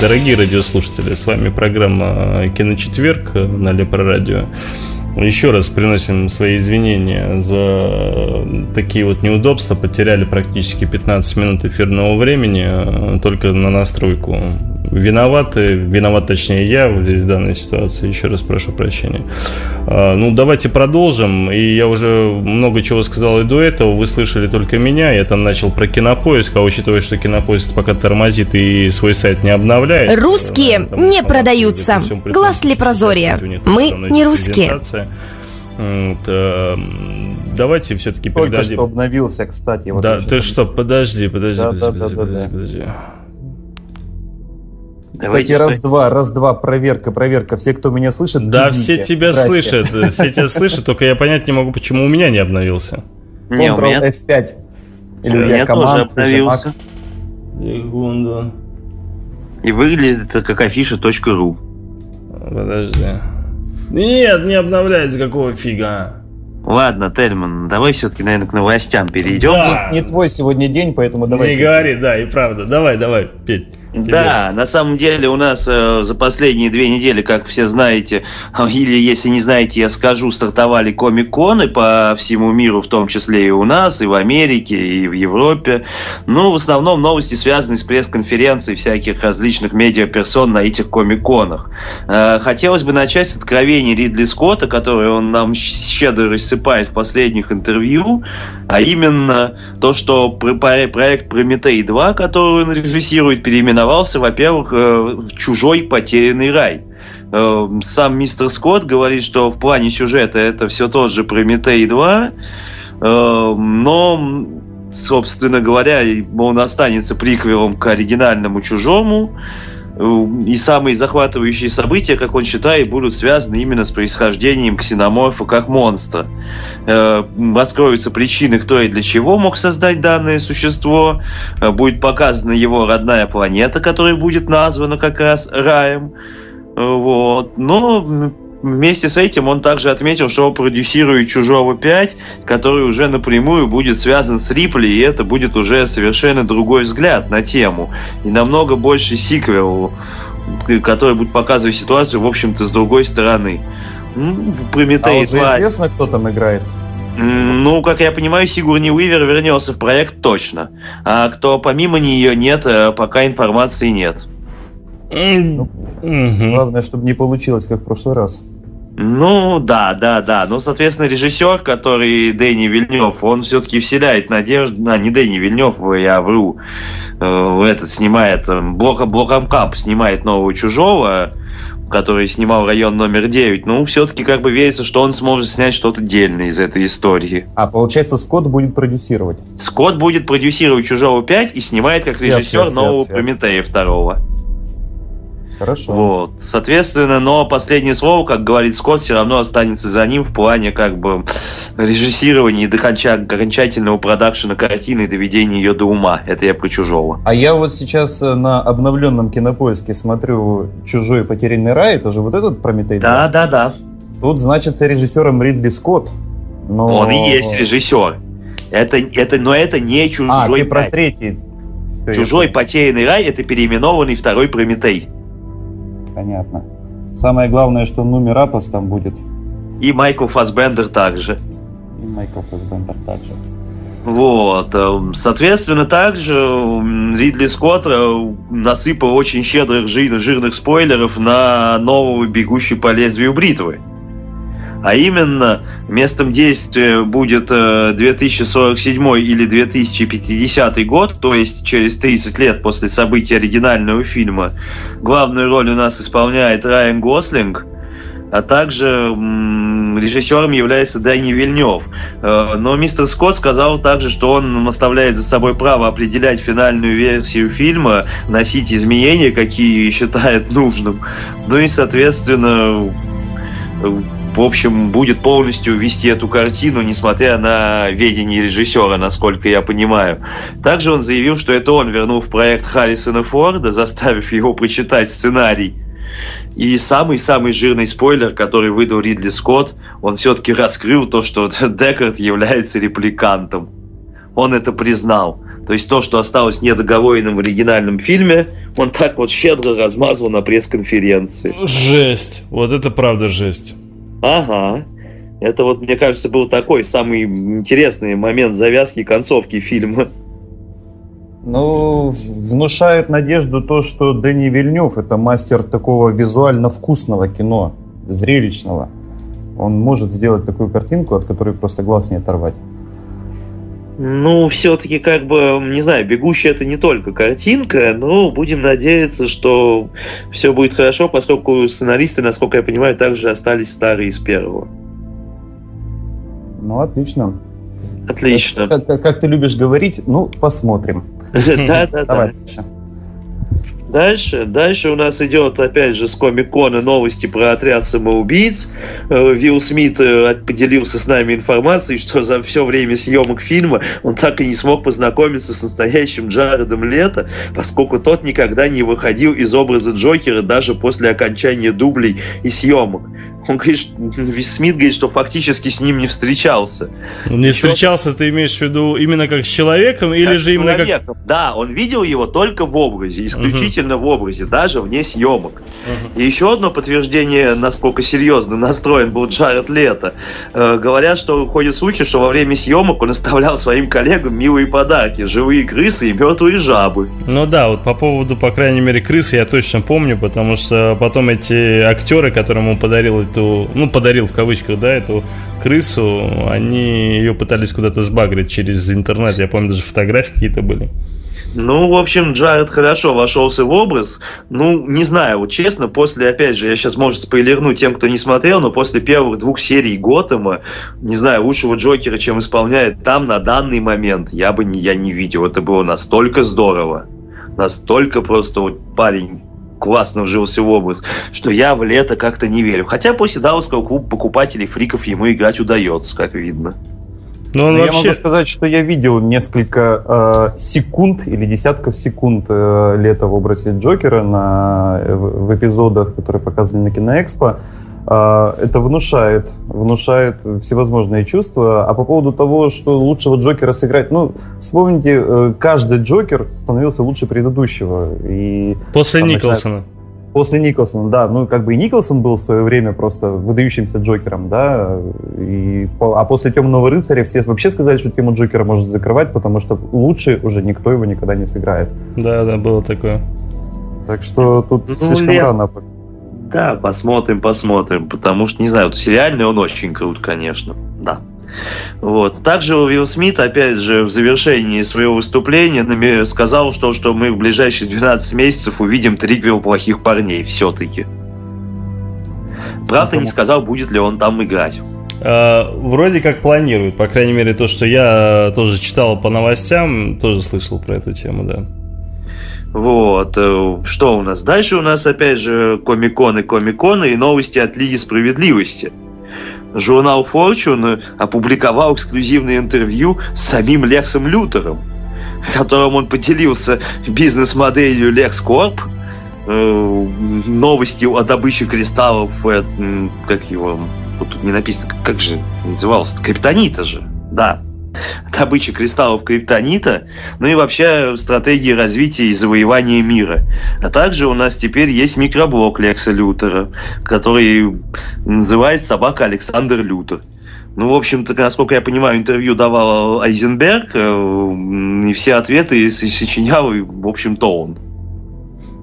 Дорогие радиослушатели, с вами программа «Киночетверг» на Лепрорадио. Еще раз приносим свои извинения за такие вот неудобства. Потеряли практически 15 минут эфирного времени только на настройку виноваты, виноват точнее я в здесь в данной ситуации, еще раз прошу прощения. А, ну, давайте продолжим, и я уже много чего сказал и до этого, вы слышали только меня, я там начал про кинопоиск, а учитывая, что кинопоиск пока тормозит и свой сайт не обновляет. Русские не продаются, глаз ли прозорье, мы не русские. Э, давайте все-таки Только передадим. что обновился, кстати. Вот да, ты что, подожди, подожди, да, подожди, да, подожди, да, подожди, да. подожди. Кстати, раз-два, раз-два, проверка, проверка. Все, кто меня слышит, Да, бегите. все тебя Здрасте. слышат, все тебя слышат, только я понять не могу, почему у меня не обновился. Не, у меня... F5. Или у меня тоже обновился. Секунду. И выглядит это как афиша.ру. Подожди. Нет, не обновляется, какого фига. Ладно, Тельман, давай все-таки, наверное, к новостям перейдем. Да. Не, не твой сегодня день, поэтому давай. Не говори, да, и правда. Давай, давай, Петь. Тебе. Да, на самом деле у нас э, за последние две недели, как все знаете, или если не знаете, я скажу, стартовали комик-коны по всему миру, в том числе и у нас, и в Америке, и в Европе. Ну, в основном новости связаны с пресс-конференцией всяких различных медиаперсон на этих комик-конах. Э, хотелось бы начать с откровений Ридли Скотта, который он нам щедро рассыпает в последних интервью, а именно то, что проект Прометей 2, который он режиссирует, переименовался, во-первых, э, «Чужой потерянный рай». Э, сам мистер Скотт говорит, что в плане сюжета это все тот же Прометей 2, э, но собственно говоря, он останется приквелом к оригинальному «Чужому», и самые захватывающие события, как он считает, будут связаны именно с происхождением ксеноморфа как монстра. Э, раскроются причины, кто и для чего мог создать данное существо. Э, будет показана его родная планета, которая будет названа как раз раем. Э, вот. Но Вместе с этим он также отметил, что продюсирует «Чужого 5», который уже напрямую будет связан с Рипли, и это будет уже совершенно другой взгляд на тему. И намного больше сиквел, который будет показывать ситуацию, в общем-то, с другой стороны. Ну, Прометей а уже 2... известно, кто там играет? Ну, как я понимаю, Сигурни Уивер вернется в проект точно. А кто помимо нее нет, э, пока информации нет. Ну. Главное, чтобы не получилось, как в прошлый раз. Ну, да, да, да. Ну, соответственно, режиссер, который Дэнни Вильнев, он все-таки вселяет надежду... А, не Дэнни Вильнев, я вру. Э, этот снимает... Э, Блок, Блоком Кап снимает нового Чужого, который снимал район номер 9. Ну, все-таки как бы верится, что он сможет снять что-то дельное из этой истории. А получается, Скотт будет продюсировать? Скотт будет продюсировать Чужого 5 и снимает как свет, режиссер свет, нового свет, Прометея второго. Хорошо. Вот. Соответственно, но последнее слово, как говорит Скотт, все равно останется за ним в плане как бы режиссирования и до окончательного продакшена картины и доведения ее до ума. Это я про чужого. А я вот сейчас э, на обновленном кинопоиске смотрю «Чужой потерянный рай». Это же вот этот Прометей? Да, да, да. Тут значится режиссером Ридли Скотт. Но... Он и есть режиссер. Это, это, но это не чужой. А, ты про третий. Все, чужой потерянный рай это переименованный второй Прометей понятно. Самое главное, что Нуми Рапос там будет. И Майкл Фасбендер также. И Майкл Фасбендер также. Вот. Эм, соответственно, также Ридли Скотт э, насыпал очень щедрых жирных спойлеров на нового «Бегущий по лезвию бритвы». А именно, местом действия будет 2047 э, или 2050 год, то есть через 30 лет после событий оригинального фильма. Главную роль у нас исполняет Райан Гослинг, а также режиссером является Дани Вильнев. Э, но мистер Скотт сказал также, что он оставляет за собой право определять финальную версию фильма, носить изменения, какие считает нужным. Ну и, соответственно, в общем, будет полностью вести эту картину, несмотря на ведение режиссера, насколько я понимаю. Также он заявил, что это он вернул в проект Харрисона Форда, заставив его прочитать сценарий И самый-самый жирный спойлер, который выдал Ридли Скотт, он все-таки раскрыл то, что Декард является репликантом. Он это признал. То есть то, что осталось недоговоренным в оригинальном фильме, он так вот щедро размазывал на пресс-конференции. Жесть. Вот это правда жесть. Ага. Это вот, мне кажется, был такой самый интересный момент завязки и концовки фильма. Ну, внушает надежду то, что Дэнни Вильнев это мастер такого визуально вкусного кино, зрелищного. Он может сделать такую картинку, от которой просто глаз не оторвать. Ну, все-таки, как бы, не знаю, «Бегущая» — это не только картинка, но будем надеяться, что все будет хорошо, поскольку сценаристы, насколько я понимаю, также остались старые из первого. Ну, отлично. Отлично. Как, как, как ты любишь говорить, ну, посмотрим. Да-да-да. Дальше, дальше у нас идет, опять же, с Комик-Кона новости про отряд самоубийц. Э, Вилл Смит э, поделился с нами информацией, что за все время съемок фильма он так и не смог познакомиться с настоящим Джаредом Лето, поскольку тот никогда не выходил из образа Джокера даже после окончания дублей и съемок он говорит, Смит говорит, что фактически с ним не встречался. Не Еще... встречался, ты имеешь в виду именно как с человеком или как же именно человеком. как... Да, он видел его только в образе, исключительно uh-huh. в образе, даже вне съемок. Uh-huh. И еще одно подтверждение, насколько серьезно настроен был Джаред Лето. Э, говорят, что ходят слухи, что во время съемок он оставлял своим коллегам милые подарки, живые крысы и мертвые жабы. Ну да, вот по поводу, по крайней мере, крысы я точно помню, потому что потом эти актеры, которым он подарил эту эту, ну, подарил в кавычках, да, эту крысу, они ее пытались куда-то сбагрить через интернет. Я помню, даже фотографии какие-то были. Ну, в общем, Джаред хорошо вошелся в образ. Ну, не знаю, вот честно, после, опять же, я сейчас, может, спойлерну тем, кто не смотрел, но после первых двух серий Готэма, не знаю, лучшего Джокера, чем исполняет там на данный момент, я бы не, я не видел. Это было настолько здорово. Настолько просто вот парень классно вжился в образ, что я в лето как-то не верю. Хотя после Далласского клуба покупателей фриков ему играть удается, как видно. Но он вообще... Я могу сказать, что я видел несколько э, секунд или десятков секунд э, лета в образе Джокера на, в, в эпизодах, которые показывали на Киноэкспо. Э, это внушает, внушает всевозможные чувства. А по поводу того, что лучшего Джокера сыграть, ну, вспомните, э, каждый Джокер становился лучше предыдущего. И, После там, Николсона. Начинает... После Николсона, да. Ну, как бы и Николсон был в свое время просто выдающимся Джокером, да. И, а после Темного рыцаря все вообще сказали, что тему Джокера можно закрывать, потому что лучше уже никто его никогда не сыграет. Да, да, было такое. Так что тут ну, слишком я... рано. Да, посмотрим, посмотрим. Потому что, не знаю, вот сериальный он очень крут, конечно. Да. Вот. Также Уилл Смит, опять же, в завершении своего выступления сказал, что, что мы в ближайшие 12 месяцев увидим триквел плохих парней все-таки. Правда, не сказал, будет ли он там играть. Uh, вроде как планируют, по крайней мере, то, что я тоже читал по новостям, тоже слышал про эту тему, да. Вот. Э, что у нас? Дальше у нас, опять же, комиконы, комиконы и новости от Лиги Справедливости журнал Fortune опубликовал эксклюзивное интервью с самим Лексом Лютером, в котором он поделился бизнес-моделью LexCorp, э, новостью о добыче кристаллов, э, как его, вот тут не написано, как же назывался, криптонита же, да, добычи кристаллов криптонита, ну и вообще стратегии развития и завоевания мира. А также у нас теперь есть микроблог Лекса Лютера, который называется «Собака Александр Лютер». Ну, в общем-то, насколько я понимаю, интервью давал Айзенберг, э, и все ответы сочинял, в общем-то, он.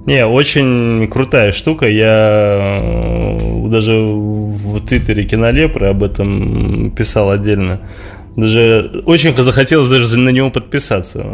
Не, очень крутая штука. Я э, даже в Твиттере Кинолепры об этом писал отдельно. Даже очень захотелось даже на него подписаться.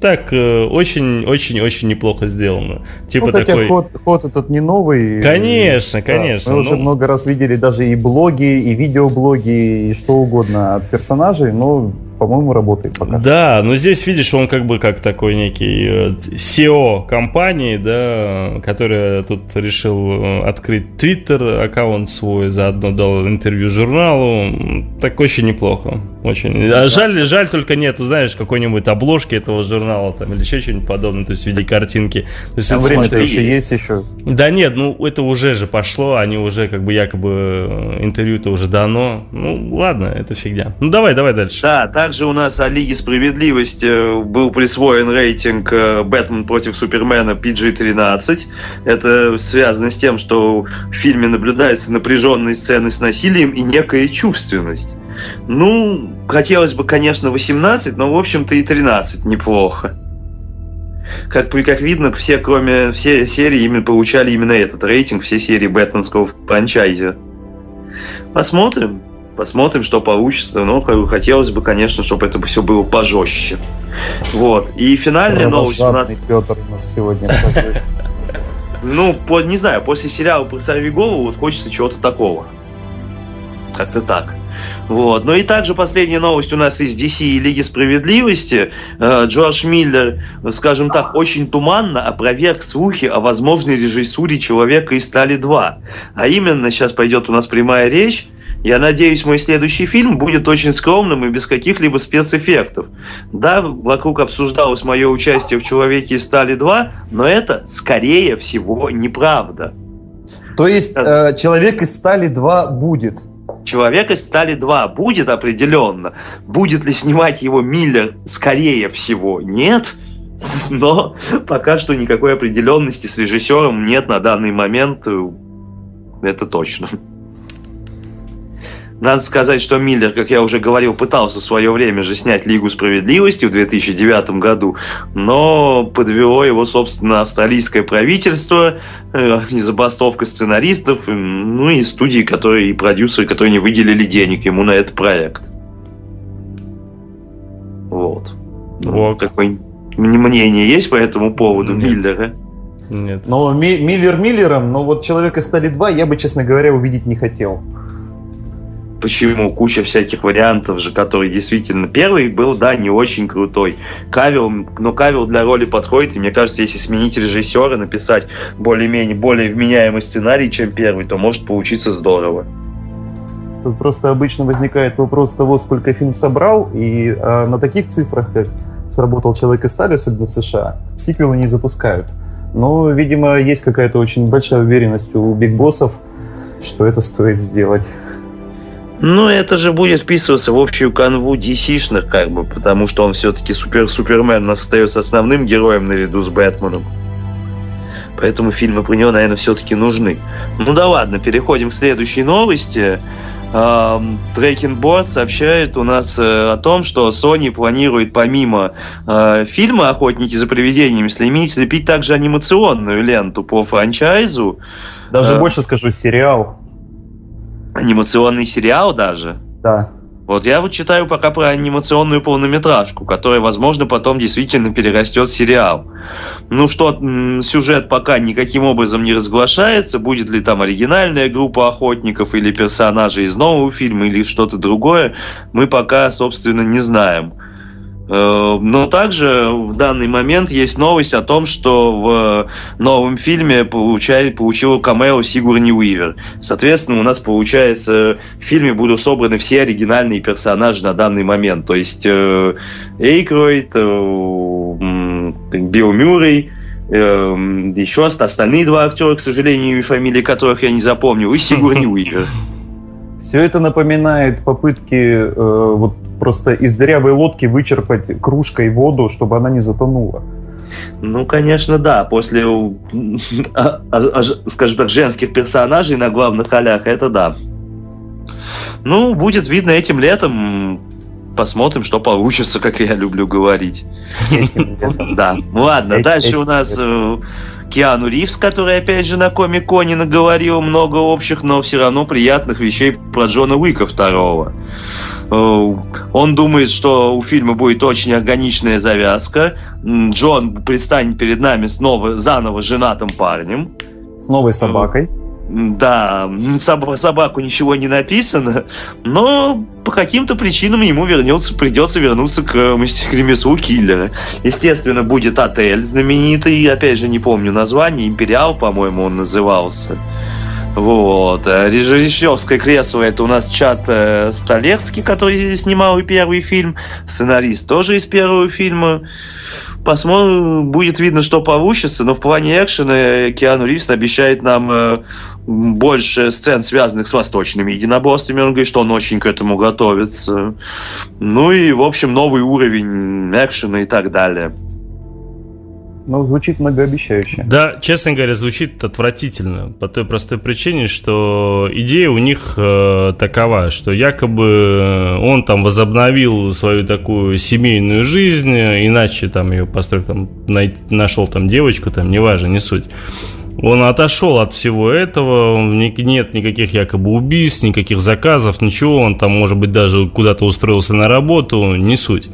Так, очень-очень-очень э, неплохо сделано. Типа ну, хотя такой... ход, ход этот не новый. Конечно, конечно. мы ну... уже много раз видели даже и блоги, и видеоблоги, и что угодно от персонажей, но по-моему, работает пока. Да, но здесь, видишь, он как бы как такой некий э, SEO компании, да, которая тут решил э, открыть Twitter аккаунт свой, заодно дал интервью журналу. Так очень неплохо. Очень. А жаль, жаль только нету, знаешь, какой-нибудь обложки этого журнала там или еще что-нибудь подобное, то есть в виде картинки. То есть а время-то еще есть еще. Да нет, ну это уже же пошло, они уже как бы якобы э, интервью-то уже дано. Ну ладно, это фигня. Ну давай, давай дальше. Да, также у нас о Лиге Справедливости был присвоен рейтинг э, Бэтмен против Супермена PG-13. Это связано с тем, что в фильме наблюдаются напряженные сцены с насилием и некая чувственность. Ну, хотелось бы, конечно, 18, но, в общем-то, и 13 неплохо. Как, как видно, все, кроме все серии, именно получали именно этот рейтинг, все серии бэтменского франчайза. Посмотрим. Посмотрим, что получится. Но хотелось бы, конечно, чтобы это все было пожестче. Вот. И финальная новость у нас... Петр у нас сегодня Ну, по, не знаю, после сериала про «Сорви голову» вот хочется чего-то такого. Как-то так. Вот. Ну и также последняя новость у нас из DC и Лиги Справедливости. Э, Джордж Миллер, скажем так, очень туманно опроверг слухи о возможной режиссуре «Человека из стали 2». А именно, сейчас пойдет у нас прямая речь, я надеюсь, мой следующий фильм будет очень скромным и без каких-либо спецэффектов. Да, вокруг обсуждалось мое участие в «Человеке из стали 2», но это, скорее всего, неправда. То есть, э, «Человек из стали 2» будет? Человека стали два. Будет определенно. Будет ли снимать его Миллер? Скорее всего, нет. Но пока что никакой определенности с режиссером нет на данный момент. Это точно. Надо сказать, что Миллер, как я уже говорил, пытался в свое время же снять Лигу справедливости в 2009 году, но подвело его, собственно, австралийское правительство, э, забастовка сценаристов, ну и студии, которые, и продюсеры, которые не выделили денег ему на этот проект. Вот. Вот. Какое мнение есть по этому поводу Нет. Миллера? Нет. Но Миллер Миллером, но вот «Человека стали два» я бы, честно говоря, увидеть не хотел. Почему? Куча всяких вариантов же, которые действительно... Первый был, да, не очень крутой. Кавил, но Кавил для роли подходит, и мне кажется, если сменить режиссера, написать более-менее, более вменяемый сценарий, чем первый, то может получиться здорово. Тут просто обычно возникает вопрос того, сколько фильм собрал, и а, на таких цифрах, как сработал «Человек из стали», особенно в США, сиквелы не запускают. Но, видимо, есть какая-то очень большая уверенность у бигбоссов, что это стоит сделать. Ну, это же будет вписываться в общую канву DC-шных, как бы, потому что он все-таки супер Супермен у нас остается основным героем наряду с Бэтменом. Поэтому фильмы про него, наверное, все-таки нужны. Ну да ладно, переходим к следующей новости. Трекинг Board сообщает у нас э, о том, что Sony планирует помимо э, фильма «Охотники за привидениями» слепить также анимационную ленту по франчайзу. Даже э, больше скажу, сериал анимационный сериал даже. Да. Вот я вот читаю пока про анимационную полнометражку, которая, возможно, потом действительно перерастет в сериал. Ну что, сюжет пока никаким образом не разглашается, будет ли там оригинальная группа охотников или персонажи из нового фильма или что-то другое, мы пока, собственно, не знаем. Э, но также в данный момент есть новость о том, что в новом фильме получает, получил камео Сигурни Уивер. Соответственно, у нас получается в фильме будут собраны все оригинальные персонажи на данный момент. То есть э, Эйкройд, э, Билл Мюррей, еще остальные два актера, к сожалению, фамилии которых я не запомню, и Сигурни Уивер. Все это напоминает попытки вот просто из дырявой лодки вычерпать кружкой воду, чтобы она не затонула. Ну, конечно, да. После, а, а, а, скажем так, женских персонажей на главных ролях, это да. Ну, будет видно этим летом. Посмотрим, что получится, как я люблю говорить. Да. Ладно, дальше у нас э, Киану Ривз, который, опять же, на Комик-Коне наговорил много общих, но все равно приятных вещей про Джона Уика второго. Э, он думает, что у фильма будет очень органичная завязка. Джон предстанет перед нами снова заново женатым парнем. С новой собакой. Да, соб- собаку ничего не написано, но по каким-то причинам ему вернется, придется вернуться к ремеслу киллера. Естественно, будет отель знаменитый, опять же, не помню название, Империал, по-моему, он назывался. Вот. Режиссерское кресло это у нас Чат э, Столерский, который снимал и первый фильм. Сценарист тоже из первого фильма. Посмотрим, будет видно, что получится, но в плане экшена Киану Ривз обещает нам э, больше сцен, связанных с восточными единоборствами. Он говорит, что он очень к этому готовится. Ну и, в общем, новый уровень экшена и так далее. Ну, звучит многообещающе. Да, честно говоря, звучит отвратительно. По той простой причине, что идея у них э, такова, что якобы он там возобновил свою такую семейную жизнь, иначе там ее построил, там, най- нашел там девочку, там, неважно, не суть. Он отошел от всего этого, нет никаких якобы убийств, никаких заказов, ничего, он там, может быть, даже куда-то устроился на работу, не суть.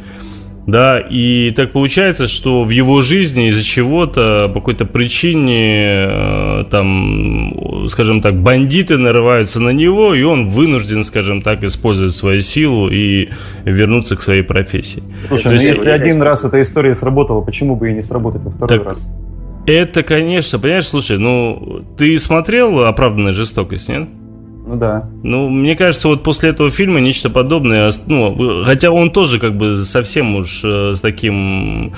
Да, и так получается, что в его жизни из-за чего-то, по какой-то причине, э, там, скажем так, бандиты нарываются на него, и он вынужден, скажем так, использовать свою силу и вернуться к своей профессии. Слушай, ну если один раз эта история сработала, почему бы и не сработать во второй так, раз? Это, конечно, понимаешь, слушай, ну, ты смотрел «Оправданная жестокость», нет? Ну да. Ну, мне кажется, вот после этого фильма нечто подобное, ну, хотя он тоже как бы совсем уж э, с таким,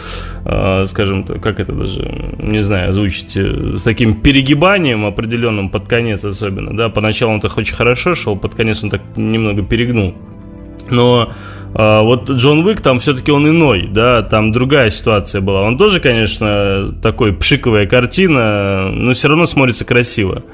э, скажем, как это даже, не знаю, озвучить, э, с таким перегибанием определенным под конец особенно, да, поначалу он так очень хорошо шел, под конец он так немного перегнул. Но а, вот Джон Уик там все-таки он иной, да, там другая ситуация была. Он тоже, конечно, такой пшиковая картина, но все равно смотрится красиво.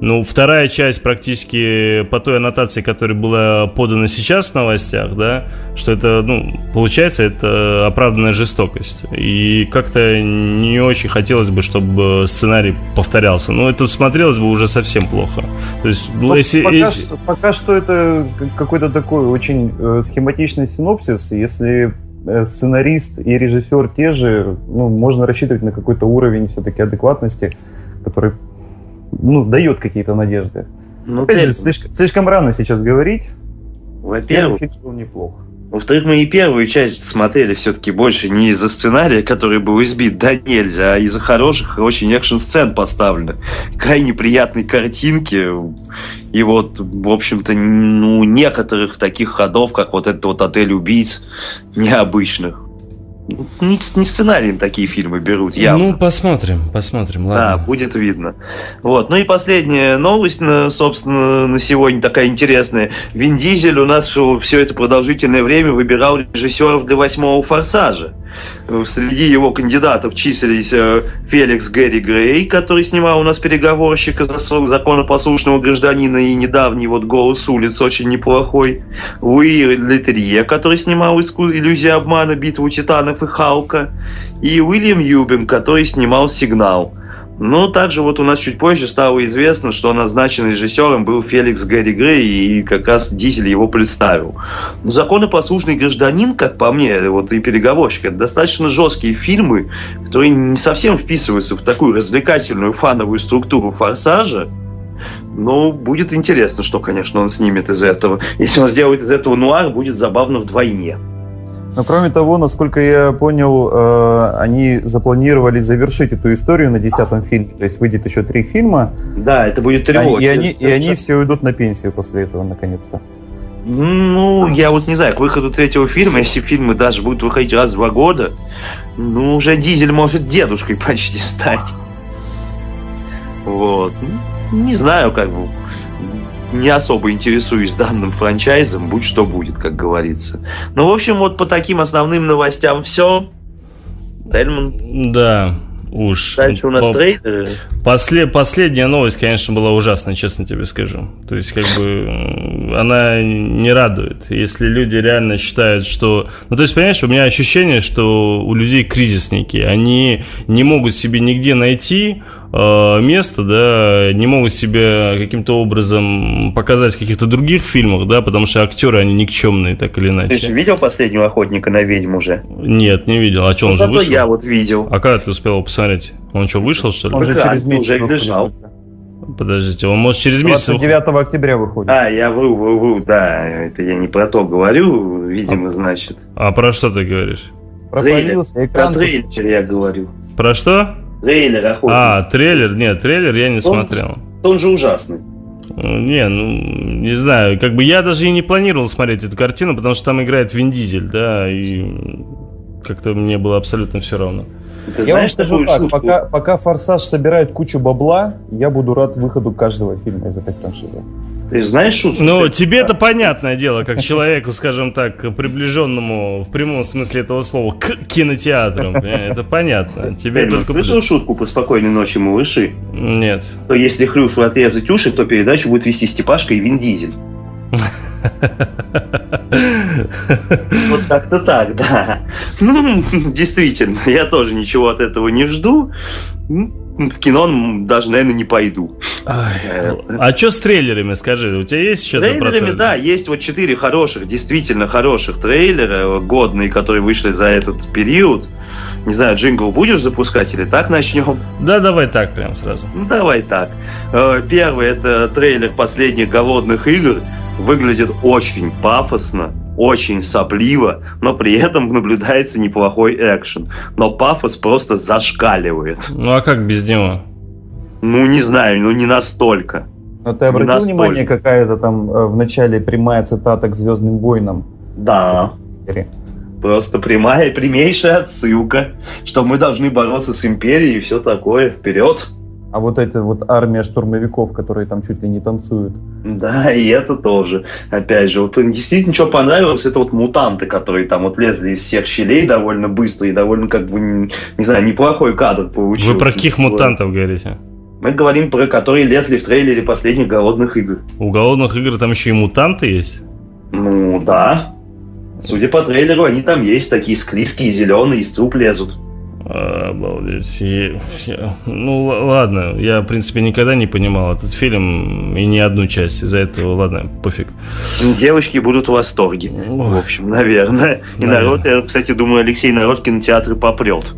Ну, вторая часть практически по той аннотации, которая была подана сейчас в новостях, да, что это, ну, получается, это оправданная жестокость. И как-то не очень хотелось бы, чтобы сценарий повторялся. Но это смотрелось бы уже совсем плохо. То есть, ну, если, пока, если... пока что это какой-то такой очень э, схематичный синопсис. Если э, сценарист и режиссер те же, ну, можно рассчитывать на какой-то уровень все-таки адекватности, который ну, дает какие-то надежды. Ну, Опять же, слишком, слишком рано сейчас говорить. Во-первых, фильм был неплох. Во-вторых, мы и первую часть смотрели все-таки больше не из-за сценария, который был избит, да нельзя, а из-за хороших, очень экшн-сцен поставленных. Крайне приятной картинки. И вот, в общем-то, ну, некоторых таких ходов, как вот этот вот отель убийц, необычных не, не сценарием такие фильмы берут, явно. Ну, посмотрим, посмотрим, ладно. Да, будет видно. Вот. Ну и последняя новость, собственно, на сегодня такая интересная. Вин Дизель у нас все это продолжительное время выбирал режиссеров для восьмого «Форсажа». Среди его кандидатов числились э, Феликс Гэри Грей, который снимал у нас переговорщика за законопослушного гражданина и недавний вот «Голос улиц» очень неплохой. Луи Летерье, который снимал «Иллюзия обмана», «Битву титанов» и «Халка». И Уильям Юбин, который снимал «Сигнал». Ну, также вот у нас чуть позже стало известно, что назначен режиссером был Феликс Гэри Грей, и как раз Дизель его представил. Но «Законопослушный гражданин», как по мне, вот и «Переговорщик» — это достаточно жесткие фильмы, которые не совсем вписываются в такую развлекательную фановую структуру «Форсажа», но будет интересно, что, конечно, он снимет из этого. Если он сделает из этого нуар, будет забавно вдвойне. Но кроме того, насколько я понял, э, они запланировали завершить эту историю на десятом фильме. То есть выйдет еще три фильма. Да, это будет трилогия. И они, и они все уйдут на пенсию после этого, наконец-то. Ну, я вот не знаю, к выходу третьего фильма, если фильмы даже будут выходить раз в два года, ну, уже Дизель может дедушкой почти стать. Вот. Не знаю, как бы не особо интересуюсь данным франчайзом, будь что будет, как говорится. Ну, в общем, вот по таким основным новостям все. Дельман. Да, уж. Дальше у нас по... трейдеры. После... Последняя новость, конечно, была ужасная, честно тебе скажу. То есть, как бы, она не радует. Если люди реально считают, что... Ну, то есть, понимаешь, у меня ощущение, что у людей кризис некий. Они не могут себе нигде найти место, да, не могут себя каким-то образом показать в каких-то других фильмах, да, потому что актеры, они никчемные, так или иначе. Ты же видел «Последнего охотника на ведьм» уже? Нет, не видел. А что, он ну, же вышел? я вот видел. А когда ты успел посмотреть? Он что, вышел, что ли? Он же через месяц уже лежал. Подождите, он может через месяц... 29 октября выходит. А, я вру, вру, вру, да, это я не про то говорю, видимо, а, значит. А про что ты говоришь? Про трейлер, про трейлер я говорю. Про что? Трейлер охотник. А, трейлер, нет, трейлер я не он, смотрел. Он же ужасный. Не, ну, не знаю, как бы я даже и не планировал смотреть эту картину, потому что там играет Вин Дизель, да, и как-то мне было абсолютно все равно. Ты я знаешь, вам скажу так, пока, пока «Форсаж» собирает кучу бабла, я буду рад выходу каждого фильма из этой франшизы. Ты знаешь шутку? Ну, тебе это понятное дело, как человеку, скажем так, приближенному в прямом смысле этого слова к кинотеатрам. Это понятно. Тебе Ты только слышал шутку по спокойной ночи, малыши? Нет. То если Хрюшу отрезать уши, то передачу будет вести Степашка и Вин Дизель. Вот так-то так, да. Ну, действительно, я тоже ничего от этого не жду. В кино даже, наверное, не пойду. Э, а что с трейлерами, скажи? У тебя есть что-то? Трейлерами, да, есть вот четыре хороших, действительно хороших трейлера, годные, которые вышли за этот период. Не знаю, джингл будешь запускать или так начнем? Да, давай так прям сразу. Ну, давай так. Э, первый это трейлер последних голодных игр выглядит очень пафосно, очень сопливо, но при этом наблюдается неплохой экшен. Но пафос просто зашкаливает. Ну а как без него? Ну не знаю, ну не настолько. Но ты обратил настолько. внимание, какая-то там э, в начале прямая цитата к Звездным войнам? Да. Просто прямая, прямейшая отсылка, что мы должны бороться с империей и все такое. Вперед! А вот эта вот армия штурмовиков, которые там чуть ли не танцуют. Да, и это тоже. Опять же, вот действительно, что понравилось, это вот мутанты, которые там вот лезли из всех щелей довольно быстро и довольно, как бы, не знаю, неплохой кадр получился. Вы про каких мутантов говорите? Мы говорим про которые лезли в трейлере последних голодных игр. У голодных игр там еще и мутанты есть? Ну, да. Судя по трейлеру, они там есть, такие склизкие, зеленые, из труб лезут. Обалдеть. Я, я, ну, ладно, я, в принципе, никогда не понимал этот фильм и ни одну часть. Из-за этого, ладно, пофиг. Девочки будут в восторге. Ой. В общем, наверное. И наверное. народ, я, кстати, думаю, Алексей народ кинотеатры попрет.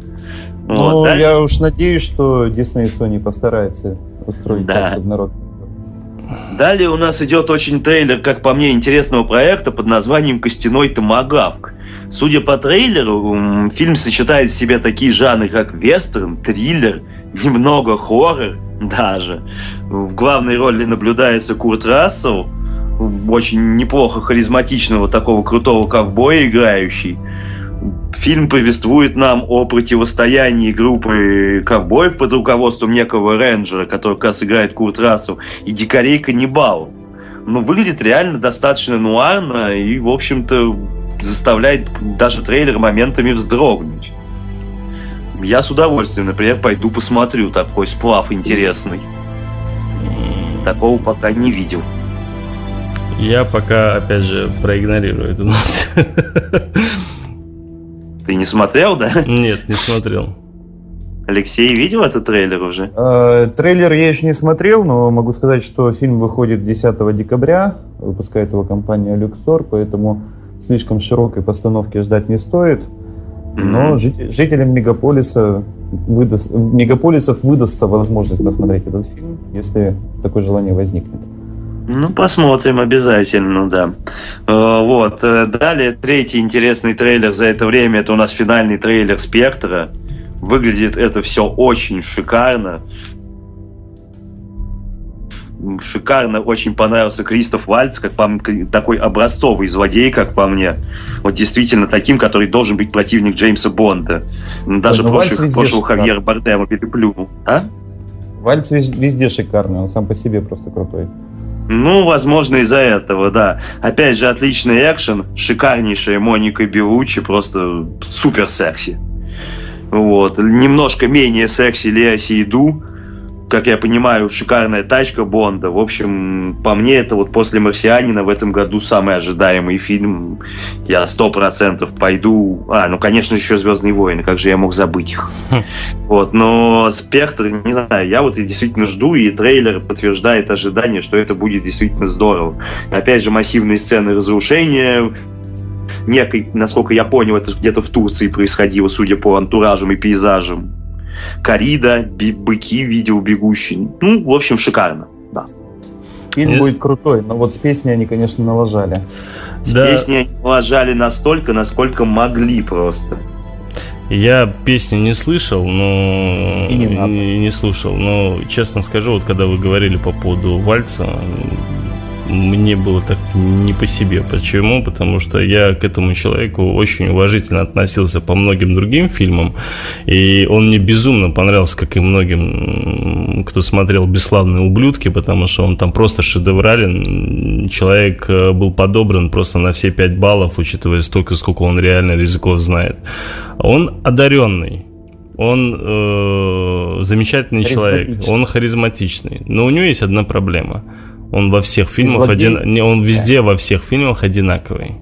Ну, вот, да? я уж надеюсь, что Disney и Sony постарается устроить да. так, народ Далее у нас идет очень трейлер, как по мне, интересного проекта под названием «Костяной томагавк». Судя по трейлеру, фильм сочетает в себе такие жанры, как вестерн, триллер, немного хоррор даже. В главной роли наблюдается Курт Рассел, очень неплохо харизматичного такого крутого ковбоя играющий. Фильм повествует нам о противостоянии группы ковбоев под руководством некого рейнджера, который как раз играет Курт Рассел, и дикарей каннибалов. Но выглядит реально достаточно нуарно и, в общем-то, заставляет даже трейлер моментами вздрогнуть. Я с удовольствием, например, пойду посмотрю такой сплав интересный. Такого пока не видел. Я пока, опять же, проигнорирую эту новость. Ты не смотрел, да? Нет, не смотрел. Алексей видел этот трейлер уже? Э, трейлер я еще не смотрел, но могу сказать, что фильм выходит 10 декабря. Выпускает его компания Luxor, поэтому слишком широкой постановки ждать не стоит. Но житель, жителям мегаполиса выдаст, мегаполисов выдастся возможность посмотреть этот фильм, если такое желание возникнет. Ну, посмотрим обязательно, да. Э, вот. Э, далее, третий интересный трейлер за это время, это у нас финальный трейлер «Спектра». Выглядит это все очень шикарно шикарно очень понравился Кристоф Вальц, как по, такой образцовый злодей, как по мне. Вот действительно таким, который должен быть противник Джеймса Бонда. Даже да, прошлый, прошлого Хавьера Бардема переплюнул. А? Вальц везде шикарный, он сам по себе просто крутой. Ну, возможно, из-за этого, да. Опять же, отличный экшен, шикарнейшая Моника Белучи, просто супер секси. Вот. Немножко менее секси Лео Сейду, как я понимаю, шикарная тачка Бонда. В общем, по мне, это вот после «Марсианина» в этом году самый ожидаемый фильм. Я сто процентов пойду... А, ну, конечно, еще «Звездные войны», как же я мог забыть их. Хм. Вот, но «Спектр», не знаю, я вот действительно жду, и трейлер подтверждает ожидание, что это будет действительно здорово. Опять же, массивные сцены разрушения, некой, насколько я понял, это где-то в Турции происходило, судя по антуражам и пейзажам Корида, быки видео бегущие. Ну, в общем, шикарно, да. Фильм Нет. будет крутой, но вот с песней они, конечно, налажали. С да. песней они налажали настолько, насколько могли просто. Я песню не слышал, но и не, не, не слушал. Но честно скажу, вот когда вы говорили по поводу вальца, мне было так не по себе. Почему? Потому что я к этому человеку очень уважительно относился по многим другим фильмам, и он мне безумно понравился, как и многим, кто смотрел «Бесславные ублюдки», потому что он там просто шедеврален. Человек э, был подобран просто на все 5 баллов, учитывая столько, сколько он реально языков знает. Он одаренный, он э, замечательный человек, он харизматичный, но у него есть одна проблема – он во всех фильмах один, он везде во всех фильмах одинаковый.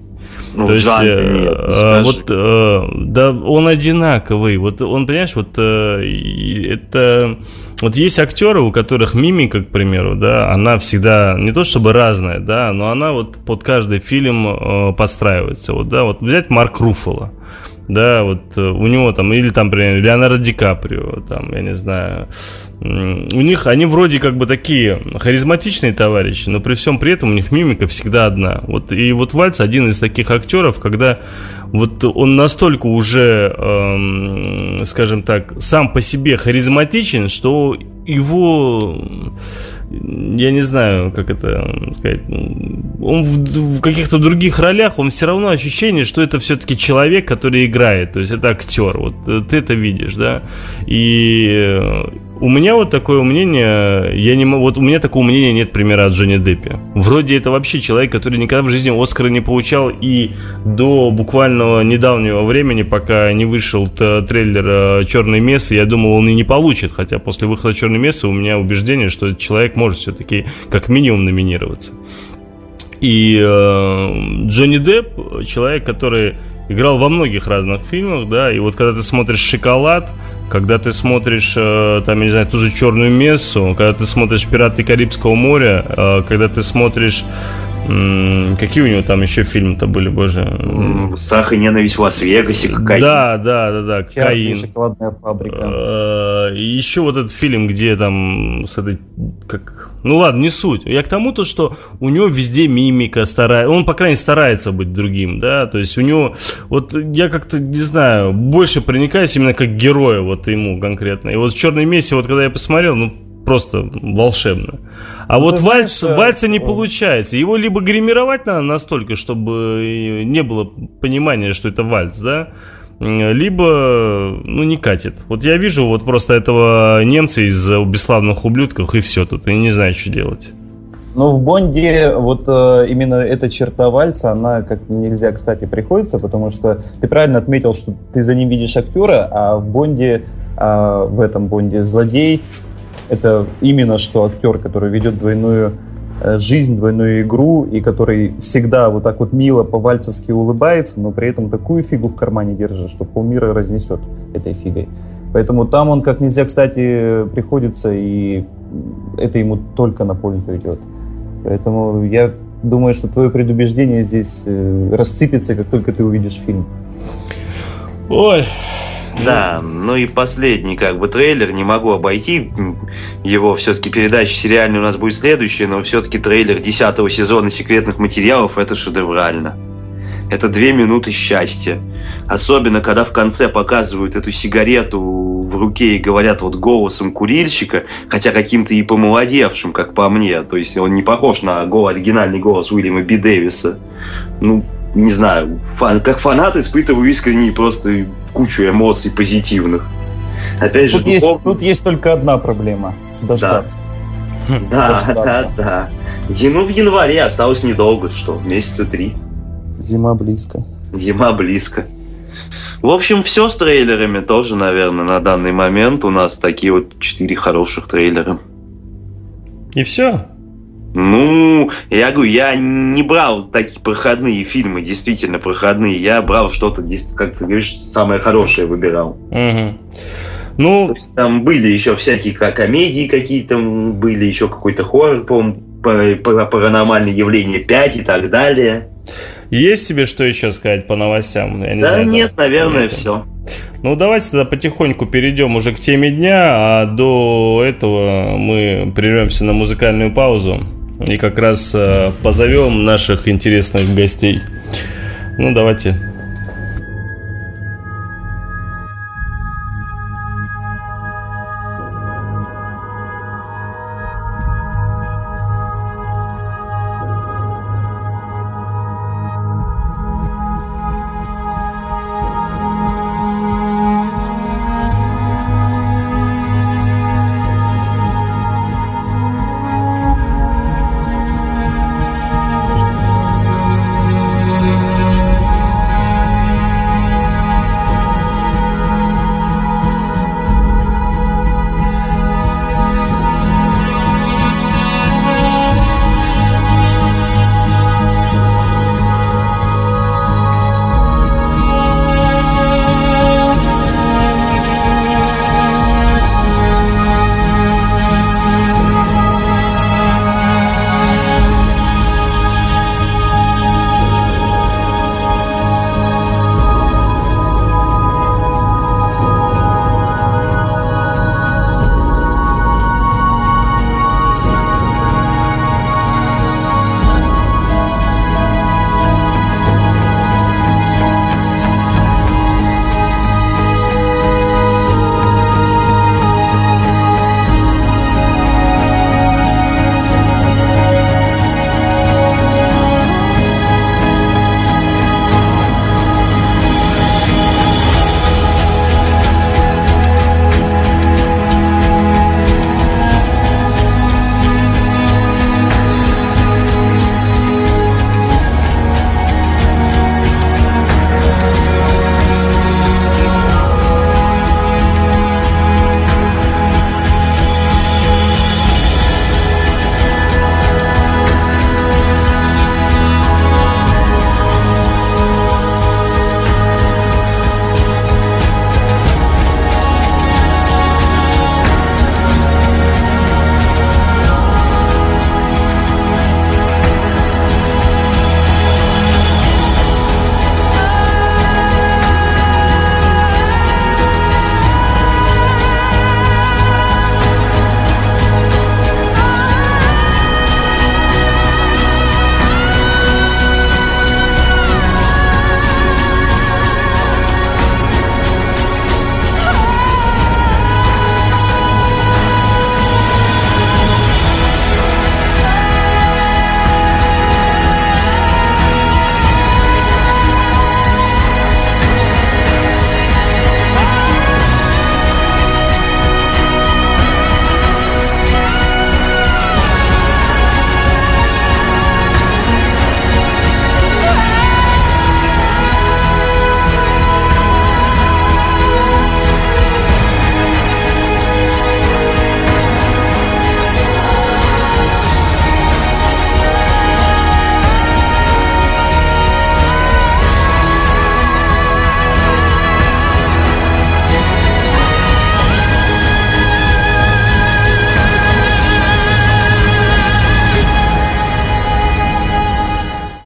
Ну, То есть, э, нет, э, вот, э, да, он одинаковый. Вот он, понимаешь, вот э, это, вот есть актеры, у которых мимика, к примеру, да, она всегда не то чтобы разная, да, но она вот под каждый фильм э, подстраивается. Вот, да, вот взять Марк Руффало да, вот э, у него там, или там, например, Леонардо Ди Каприо, там, я не знаю, у них, они вроде как бы такие харизматичные товарищи, но при всем при этом у них мимика всегда одна. Вот, и вот Вальц один из таких актеров, когда вот он настолько уже, эм, скажем так, сам по себе харизматичен, что его я не знаю, как это сказать, он в, в каких-то других ролях, он все равно ощущение, что это все-таки человек, который играет, то есть это актер, вот э, ты это видишь, да, и э, у меня вот такое мнение, я не вот у меня такого мнения нет примера от Джонни Деппи. Вроде это вообще человек, который никогда в жизни Оскара не получал, и до буквально недавнего времени, пока не вышел трейлер э, «Черный мессы», я думал, он и не получит, хотя после выхода «Черной мессы» у меня убеждение, что этот человек может все-таки как минимум номинироваться. И э, Джонни Депп, человек, который играл во многих разных фильмах, да, и вот когда ты смотришь «Шоколад», когда ты смотришь, э, там, я не знаю, ту же черную мессу, когда ты смотришь Пираты Карибского моря, э, когда ты смотришь Какие у него там еще фильмы-то были, боже? Страх и ненависть в Лас-Вегасе, Каин. Да, да, да, да, Каин. шоколадная фабрика. Э, еще вот этот фильм, где там с этой, как... Ну ладно, не суть. Я к тому то, что у него везде мимика старается, он, по крайней мере, старается быть другим, да, то есть у него, вот я как-то, не знаю, больше проникаюсь именно как героя вот ему конкретно. И вот в «Черной мессе», вот когда я посмотрел, ну, просто волшебно. А ну, вот вальс, знаешь, вальса не получается. Его либо гримировать надо настолько, чтобы не было понимания, что это вальс, да, либо, ну, не катит. Вот я вижу вот просто этого немца из бесславных ублюдков, и все тут, и не знаю, что делать. Но в Бонде вот э, именно эта черта вальса, она как нельзя, кстати, приходится, потому что ты правильно отметил, что ты за ним видишь актера, а в Бонде, э, в этом Бонде злодей это именно что актер, который ведет двойную э, жизнь, двойную игру, и который всегда вот так вот мило по-вальцевски улыбается, но при этом такую фигу в кармане держит, что полмира разнесет этой фигой. Поэтому там он как нельзя, кстати, приходится, и это ему только на пользу идет. Поэтому я думаю, что твое предубеждение здесь э, рассыпется, как только ты увидишь фильм. Ой, да, ну и последний как бы трейлер, не могу обойти его, все-таки передача сериальная у нас будет следующая, но все-таки трейлер десятого сезона секретных материалов это шедеврально. Это две минуты счастья. Особенно, когда в конце показывают эту сигарету в руке и говорят вот голосом курильщика, хотя каким-то и помолодевшим, как по мне. То есть он не похож на оригинальный голос Уильяма Би Дэвиса. Ну, не знаю, фан, как фанат испытываю искренне просто кучу эмоций позитивных. Опять тут же, есть, духов... тут есть только одна проблема. Дождаться. Да, да, да, да. Ну, в январе осталось недолго, что, месяца три. Зима близко. Зима близко. В общем, все с трейлерами тоже, наверное, на данный момент. У нас такие вот четыре хороших трейлера. И все? Ну, я говорю, я не брал такие проходные фильмы, действительно проходные. Я брал что-то, как ты говоришь, самое хорошее выбирал. Угу. Ну, То есть там были еще всякие комедии какие-то, были еще какой-то хоррор, по-моему, паранормальные явления 5 и так далее. Есть тебе что еще сказать по новостям? Я не да знаю, нет, наверное, все. Ну, давайте тогда потихоньку перейдем уже к теме дня, а до этого мы прервемся на музыкальную паузу и как раз позовем наших интересных гостей. Ну, давайте